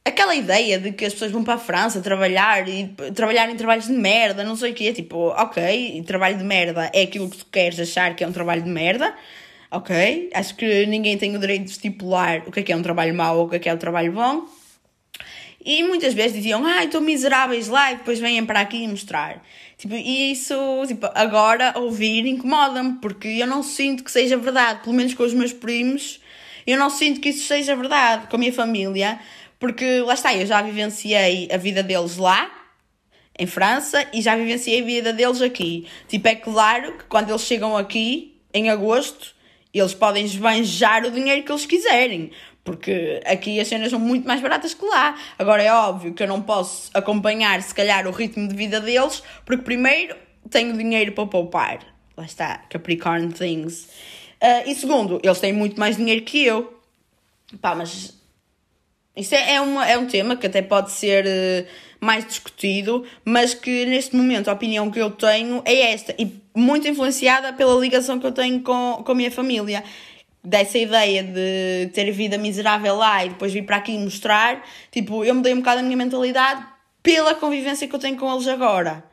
aquela ideia de que as pessoas vão para a França trabalhar e trabalhar em trabalhos de merda, não sei o quê, tipo, ok, trabalho de merda é aquilo que tu queres achar que é um trabalho de merda, ok, acho que ninguém tem o direito de estipular o que é que é um trabalho mau ou o que é que é um trabalho bom. E muitas vezes diziam, ai, ah, estou miseráveis lá, e depois vêm para aqui mostrar. Tipo, e isso, tipo, agora ouvir incomoda-me, porque eu não sinto que seja verdade, pelo menos com os meus primos, eu não sinto que isso seja verdade. Com a minha família, porque lá está, eu já vivenciei a vida deles lá, em França, e já vivenciei a vida deles aqui. Tipo, é claro que quando eles chegam aqui, em agosto, eles podem esbanjar o dinheiro que eles quiserem. Porque aqui as cenas são muito mais baratas que lá. Agora é óbvio que eu não posso acompanhar, se calhar, o ritmo de vida deles, porque primeiro tenho dinheiro para poupar. Lá está, Capricorn things. Uh, e segundo, eles têm muito mais dinheiro que eu. Pá, mas isso é, é, uma, é um tema que até pode ser uh, mais discutido, mas que neste momento a opinião que eu tenho é esta, e muito influenciada pela ligação que eu tenho com, com a minha família. Dessa ideia de ter vida miserável lá e depois vir para aqui mostrar, tipo, eu mudei um bocado a minha mentalidade pela convivência que eu tenho com eles agora.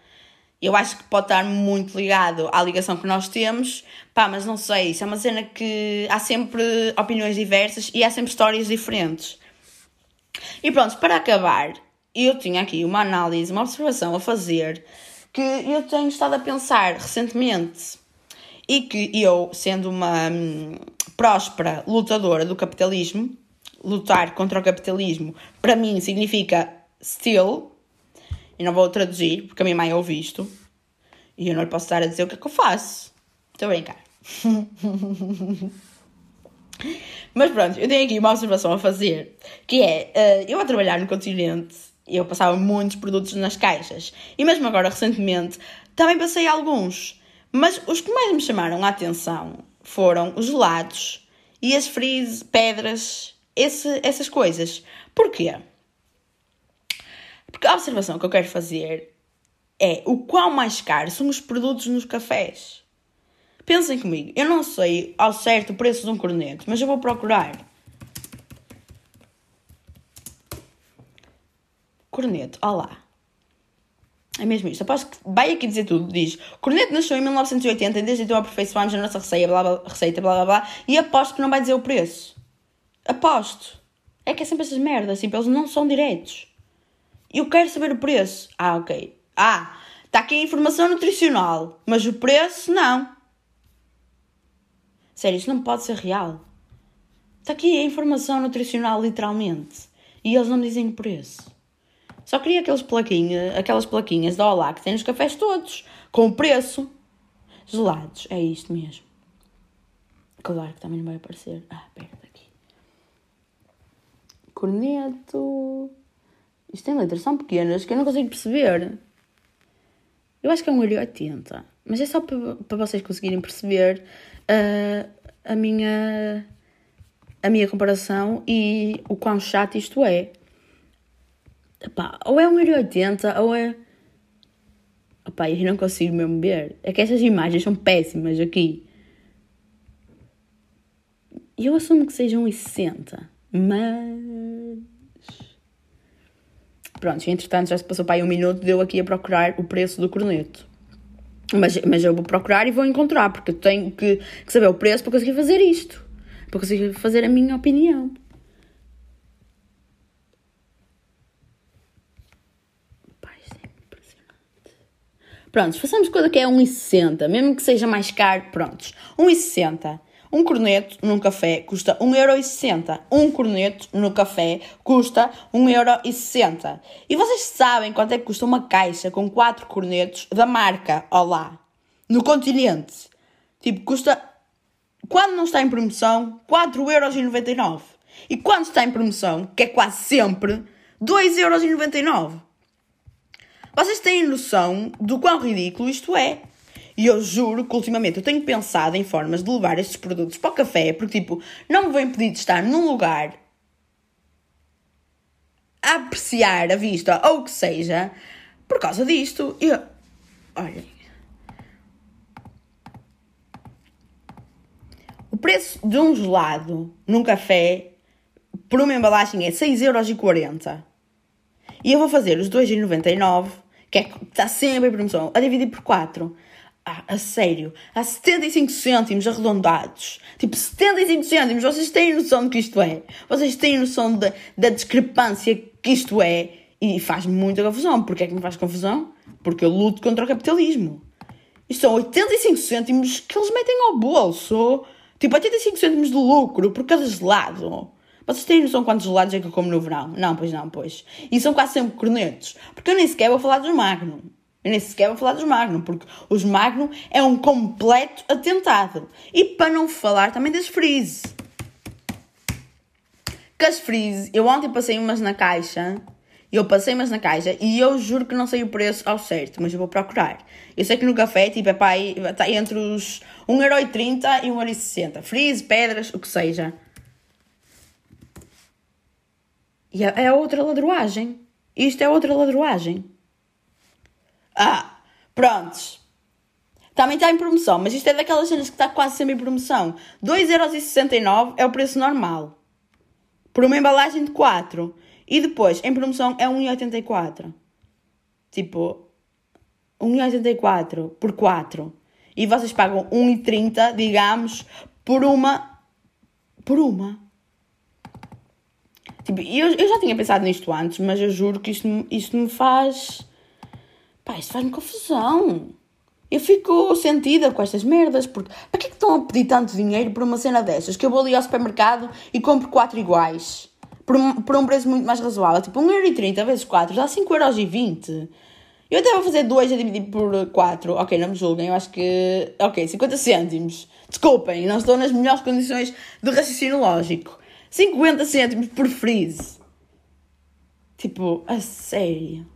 Eu acho que pode estar muito ligado à ligação que nós temos, pá, mas não sei, isso é uma cena que há sempre opiniões diversas e há sempre histórias diferentes. E pronto, para acabar, eu tinha aqui uma análise, uma observação a fazer que eu tenho estado a pensar recentemente e que eu, sendo uma hum, próspera lutadora do capitalismo, lutar contra o capitalismo, para mim significa still, e não vou traduzir, porque a minha mãe ouve isto, e eu não lhe posso estar a dizer o que é que eu faço. Estou a brincar. <laughs> Mas pronto, eu tenho aqui uma observação a fazer, que é, uh, eu a trabalhar no continente, eu passava muitos produtos nas caixas, e mesmo agora, recentemente, também passei alguns, mas os que mais me chamaram a atenção foram os gelados e as frizz, pedras, esse, essas coisas. Porquê? Porque a observação que eu quero fazer é o quão mais caro são os produtos nos cafés. Pensem comigo, eu não sei ao certo o preço de um corneto, mas eu vou procurar. Corneto, olá. É mesmo isto. Aposto que vai aqui dizer tudo. Diz: Corneto nasceu em 1980 e desde então aperfeiçoámos a nossa receita, blá, blá, receita, blá blá blá. E aposto que não vai dizer o preço. Aposto. É que é sempre essas merdas. Tipo, eles não são diretos. Eu quero saber o preço. Ah, ok. Ah, está aqui a informação nutricional, mas o preço não. Sério, isso não pode ser real. Está aqui a informação nutricional, literalmente. E eles não dizem o preço. Só queria aqueles plaquinhas, aquelas plaquinhas da Olá que tem nos cafés todos, com o preço. Gelados, é isto mesmo. Claro que também não vai aparecer. Ah, perto aqui. Corneto. Isto tem letras tão pequenas que eu não consigo perceber. Eu acho que é um 1,80. Mas é só para vocês conseguirem perceber a minha a minha comparação e o quão chato isto é. Epá, ou é 1,80€ ou é. Epá, eu não consigo mesmo ver. É que essas imagens são péssimas aqui. Eu assumo que sejam 1,60€. Mas. Pronto, entretanto já se passou para aí um minuto, deu aqui a procurar o preço do corneto. Mas, mas eu vou procurar e vou encontrar, porque eu tenho que, que saber o preço para conseguir fazer isto. Para conseguir fazer a minha opinião. É. Prontos, façamos coisa que é 1,60, mesmo que seja mais caro, prontos. 1,60. Um corneto num café custa 1,60€. Um corneto no café custa 1,60€. E vocês sabem quanto é que custa uma caixa com 4 cornetos da marca Olá? No continente. Tipo, custa, quando não está em promoção, 4,99€. E quando está em promoção, que é quase sempre, 2,99€. Vocês têm noção do quão ridículo isto é? E eu juro que ultimamente eu tenho pensado em formas de levar estes produtos para o café, porque tipo, não me vou impedir de estar num lugar a apreciar a vista ou o que seja, por causa disto. Eu, olhem. O preço de um gelado num café por uma embalagem é 6,40€. E eu vou fazer os 2,99€, que é está sempre em promoção, a dividir por 4. Ah, a sério, há 75 cêntimos arredondados. Tipo, 75 cêntimos. Vocês têm noção do que isto é? Vocês têm noção da, da discrepância que isto é? E faz-me muita confusão. Porquê é que me faz confusão? Porque eu luto contra o capitalismo. Isto são 85 cêntimos que eles metem ao bolso. Tipo, 85 cêntimos de lucro por cada gelado. Vocês têm noção quantos gelados é que eu como no verão? Não, pois não, pois. E são quase sempre cornetos. Porque eu nem sequer vou falar dos Magnum. Eu nem sequer vou falar dos Magnum, porque os Magnum é um completo atentado. E para não falar também das Freeze. Que as Freeze, eu ontem passei umas na caixa, eu passei umas na caixa e eu juro que não sei o preço ao certo, mas eu vou procurar. Eu sei que no café, tipo, é aí, está entre os 1,30€ e 1,60€. Freeze, pedras, o que seja. E é, é outra ladroagem. Isto é outra ladroagem. Ah, prontos. Também está em promoção, mas isto é daquelas cenas que está quase sempre em promoção. 2,69€ é o preço normal. Por uma embalagem de 4. E depois, em promoção, é 1,84€. Tipo, 1,84€ por 4. E vocês pagam 1,30€, digamos, por uma. Por uma. Tipo, eu, eu já tinha pensado nisto antes, mas eu juro que isto, isto me faz. Pá, isto faz-me confusão. Eu fico sentida com estas merdas, porque para que é que estão a pedir tanto dinheiro por uma cena dessas? Que eu vou ali ao supermercado e compro quatro iguais. Por um, por um preço muito mais razoável. Tipo, 1,30€ vezes 4 dá 5,20€. Eu até vou fazer 2 a dividir por 4. Ok, não me julguem, eu acho que. Ok, 50 cêntimos. Desculpem, não estou nas melhores condições de raciocínio lógico. 50 cêntimos por freeze. Tipo, a sério.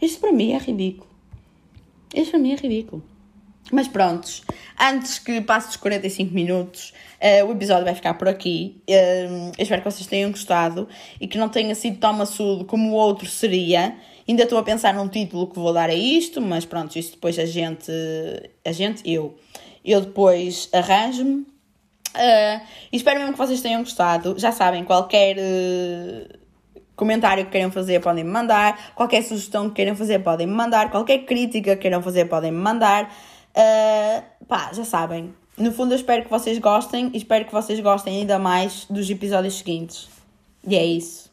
Isto para mim é ridículo. Isto para mim é ridículo. Mas prontos, antes que passe os 45 minutos, uh, o episódio vai ficar por aqui. Uh, espero que vocês tenham gostado e que não tenha sido tão maçudo como o outro seria. Ainda estou a pensar num título que vou dar a isto, mas pronto, isto depois a gente, a gente, eu, eu depois arranjo-me. Uh, espero mesmo que vocês tenham gostado. Já sabem, qualquer comentário que queiram fazer podem me mandar, qualquer sugestão que queiram fazer podem me mandar, qualquer crítica que queiram fazer podem me mandar. Uh, pá, já sabem. No fundo, eu espero que vocês gostem e espero que vocês gostem ainda mais dos episódios seguintes. E é isso.